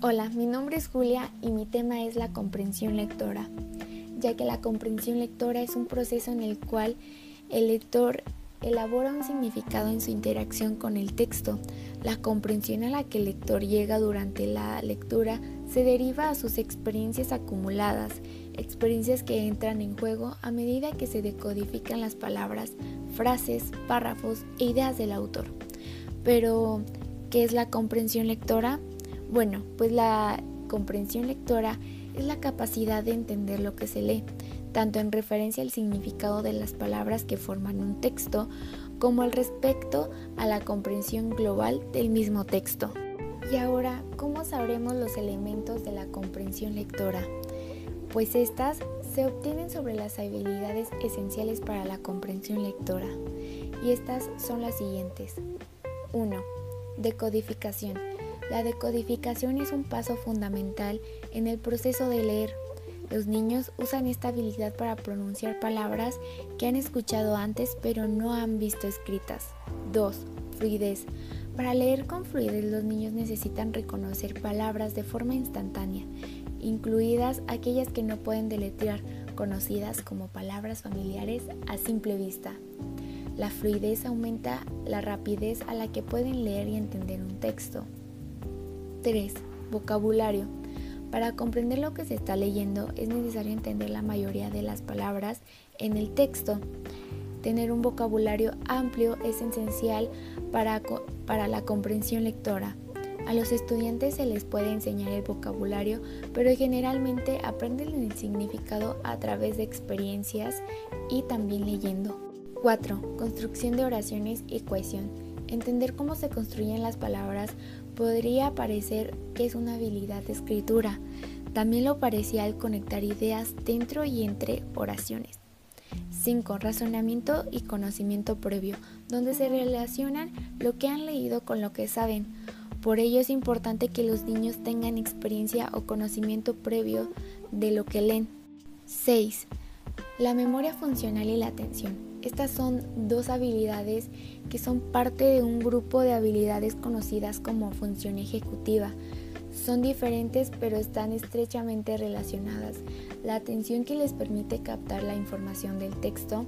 Hola, mi nombre es Julia y mi tema es la comprensión lectora, ya que la comprensión lectora es un proceso en el cual el lector elabora un significado en su interacción con el texto. La comprensión a la que el lector llega durante la lectura se deriva a sus experiencias acumuladas, experiencias que entran en juego a medida que se decodifican las palabras, frases, párrafos e ideas del autor. Pero, ¿qué es la comprensión lectora? Bueno, pues la comprensión lectora es la capacidad de entender lo que se lee, tanto en referencia al significado de las palabras que forman un texto, como al respecto a la comprensión global del mismo texto. Y ahora, ¿cómo sabremos los elementos de la comprensión lectora? Pues estas se obtienen sobre las habilidades esenciales para la comprensión lectora. Y estas son las siguientes. 1. Decodificación. La decodificación es un paso fundamental en el proceso de leer. Los niños usan esta habilidad para pronunciar palabras que han escuchado antes pero no han visto escritas. 2. Fluidez. Para leer con fluidez los niños necesitan reconocer palabras de forma instantánea, incluidas aquellas que no pueden deletrear, conocidas como palabras familiares a simple vista. La fluidez aumenta la rapidez a la que pueden leer y entender un texto. 3. Vocabulario. Para comprender lo que se está leyendo es necesario entender la mayoría de las palabras en el texto. Tener un vocabulario amplio es esencial para, para la comprensión lectora. A los estudiantes se les puede enseñar el vocabulario, pero generalmente aprenden el significado a través de experiencias y también leyendo. 4. Construcción de oraciones y cohesión. Entender cómo se construyen las palabras podría parecer que es una habilidad de escritura. También lo parecía al conectar ideas dentro y entre oraciones. 5. Razonamiento y conocimiento previo, donde se relacionan lo que han leído con lo que saben. Por ello es importante que los niños tengan experiencia o conocimiento previo de lo que leen. 6. La memoria funcional y la atención. Estas son dos habilidades que son parte de un grupo de habilidades conocidas como función ejecutiva. Son diferentes pero están estrechamente relacionadas. La atención que les permite captar la información del texto,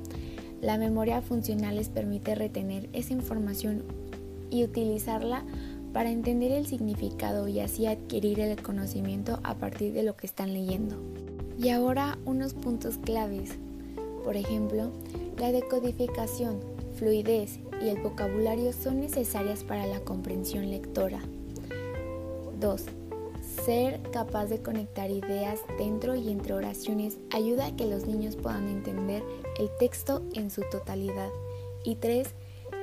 la memoria funcional les permite retener esa información y utilizarla para entender el significado y así adquirir el conocimiento a partir de lo que están leyendo. Y ahora unos puntos claves. Por ejemplo, la decodificación, fluidez y el vocabulario son necesarias para la comprensión lectora. 2. Ser capaz de conectar ideas dentro y entre oraciones ayuda a que los niños puedan entender el texto en su totalidad. Y 3.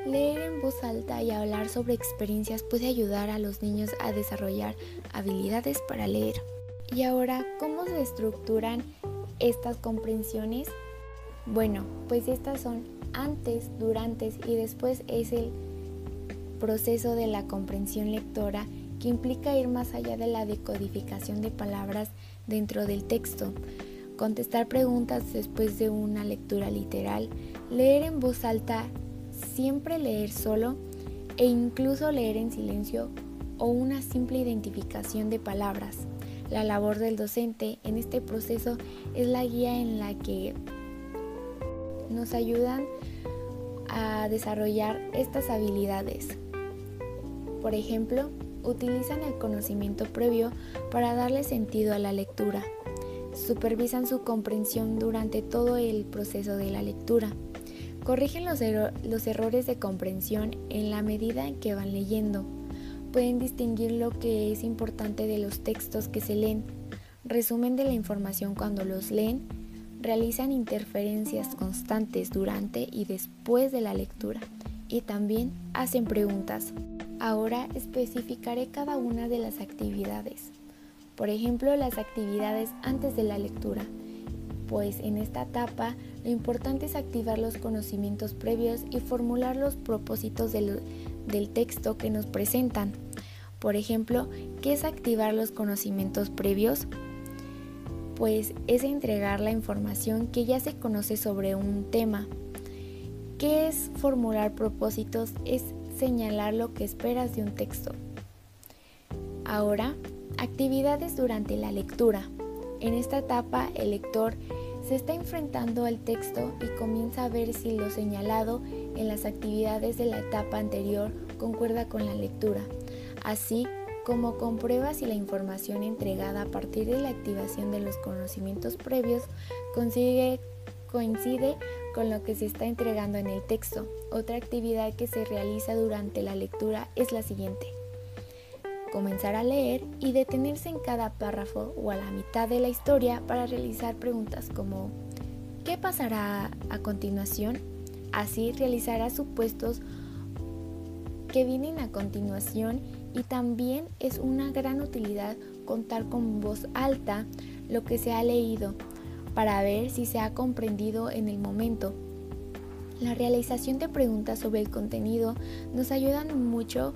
Leer en voz alta y hablar sobre experiencias puede ayudar a los niños a desarrollar habilidades para leer. Y ahora, ¿cómo se estructuran estas comprensiones? Bueno, pues estas son antes, durante y después es el proceso de la comprensión lectora que implica ir más allá de la decodificación de palabras dentro del texto, contestar preguntas después de una lectura literal, leer en voz alta, siempre leer solo e incluso leer en silencio o una simple identificación de palabras. La labor del docente en este proceso es la guía en la que nos ayudan a desarrollar estas habilidades. Por ejemplo, utilizan el conocimiento previo para darle sentido a la lectura. Supervisan su comprensión durante todo el proceso de la lectura. Corrigen los, los, errores de comprensión en la medida en que van leyendo. Pueden distinguir lo que es importante de los textos que se leen. Resumen de la información cuando los leen realizan interferencias constantes durante y después de la lectura y también hacen preguntas. Ahora especificaré cada una de las actividades. Por ejemplo, las actividades antes de la lectura, pues en esta etapa lo importante es activar los conocimientos previos y formular los propósitos del, texto que nos presentan. Por ejemplo, ¿qué es activar los conocimientos previos? Pues es entregar la información que ya se conoce sobre un tema. ¿Qué es formular propósitos? Es señalar lo que esperas de un texto. Ahora Actividades durante la lectura. En esta etapa el lector se está enfrentando al texto y comienza a ver si lo señalado en las actividades de la etapa anterior concuerda con la lectura, así como comprueba si la información entregada a partir de la activación de los conocimientos previos coincide con lo que se está entregando en el texto. Otra actividad que se realiza durante la lectura es la siguiente comenzar a leer y detenerse en cada párrafo o a la mitad de la historia para realizar preguntas como ¿qué pasará a continuación? Así realizará supuestos que vienen a continuación y también es una gran utilidad contar con voz alta lo que se ha leído para ver si se ha comprendido en el momento. La realización de preguntas sobre el contenido nos ayudan mucho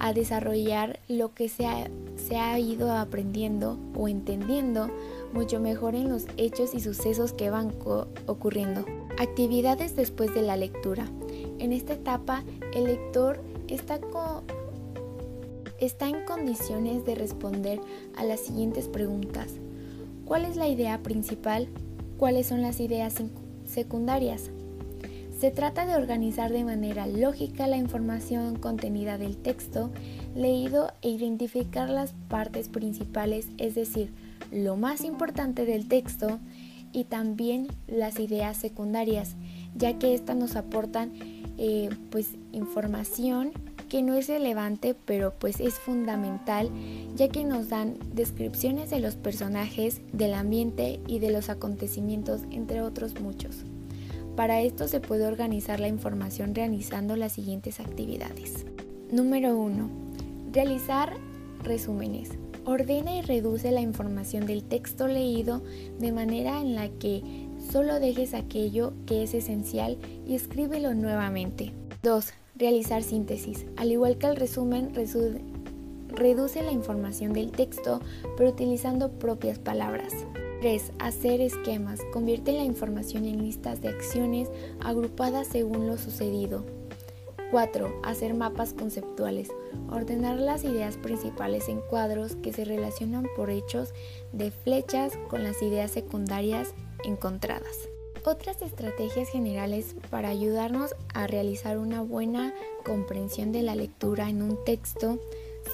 a desarrollar lo que se ha, se ha ido aprendiendo o entendiendo mucho mejor en los hechos y sucesos que van ocurriendo. Actividades después de la lectura. En esta etapa, el lector está, está en condiciones de responder a las siguientes preguntas. ¿Cuál es la idea principal? ¿Cuáles son las ideas secundarias? Se trata de organizar de manera lógica la información contenida del texto leído e identificar las partes principales, es decir, lo más importante del texto y también las ideas secundarias, ya que éstas nos aportan eh, pues información que no es relevante pero pues es fundamental ya que nos dan descripciones de los personajes, del ambiente y de los acontecimientos entre otros muchos. Para esto se puede organizar la información realizando las siguientes actividades. Número 1. Realizar resúmenes. Ordena y reduce la información del texto leído de manera en la que solo dejes aquello que es esencial y escríbelo nuevamente. 2. Realizar síntesis. Al igual que el resumen, reduce la información del texto, pero utilizando propias palabras. 3. Hacer esquemas. Convierte la información en listas de acciones agrupadas según lo sucedido. 4. Hacer mapas conceptuales. Ordenar las ideas principales en cuadros que se relacionan por hechos de flechas con las ideas secundarias encontradas. Otras estrategias generales para ayudarnos a realizar una buena comprensión de la lectura en un texto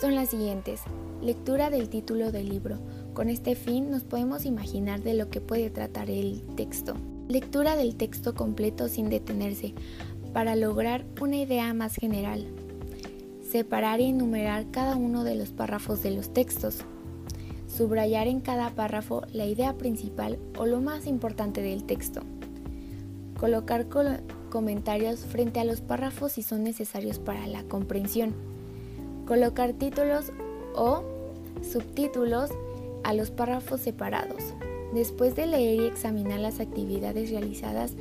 son las siguientes. Lectura del título del libro. Con este fin nos podemos imaginar de lo que puede tratar el texto. Lectura del texto completo sin detenerse para lograr una idea más general. Separar y enumerar cada uno de los párrafos de los textos. Subrayar en cada párrafo la idea principal o lo más importante del texto. Colocar comentarios frente a los párrafos si son necesarios para la comprensión. Colocar títulos o subtítulos a los párrafos separados, después de leer y examinar las actividades realizadas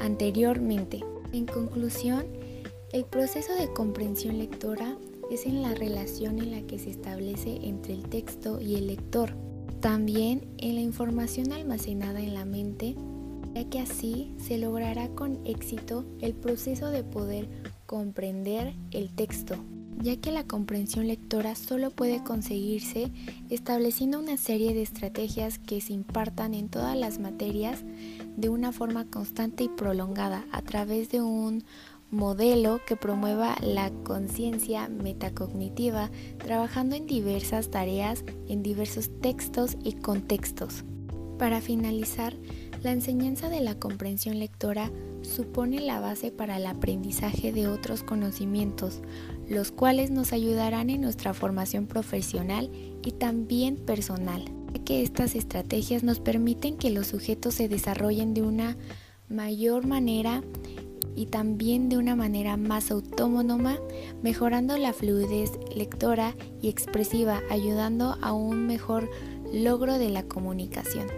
anteriormente. En conclusión, el proceso de comprensión lectora es en la relación en la que se establece entre el texto y el lector, también en la información almacenada en la mente, ya que así se logrará con éxito el proceso de poder comprender el texto ya que la comprensión lectora solo puede conseguirse estableciendo una serie de estrategias que se impartan en todas las materias de una forma constante y prolongada a través de un modelo que promueva la conciencia metacognitiva, trabajando en diversas tareas, en diversos textos y contextos. Para finalizar, la enseñanza de la comprensión lectora supone la base para el aprendizaje de otros conocimientos, los cuales nos ayudarán en nuestra formación profesional y también personal, ya que estas estrategias nos permiten que los sujetos se desarrollen de una mayor manera y también de una manera más autónoma, mejorando la fluidez lectora y expresiva, ayudando a un mejor logro de la comunicación.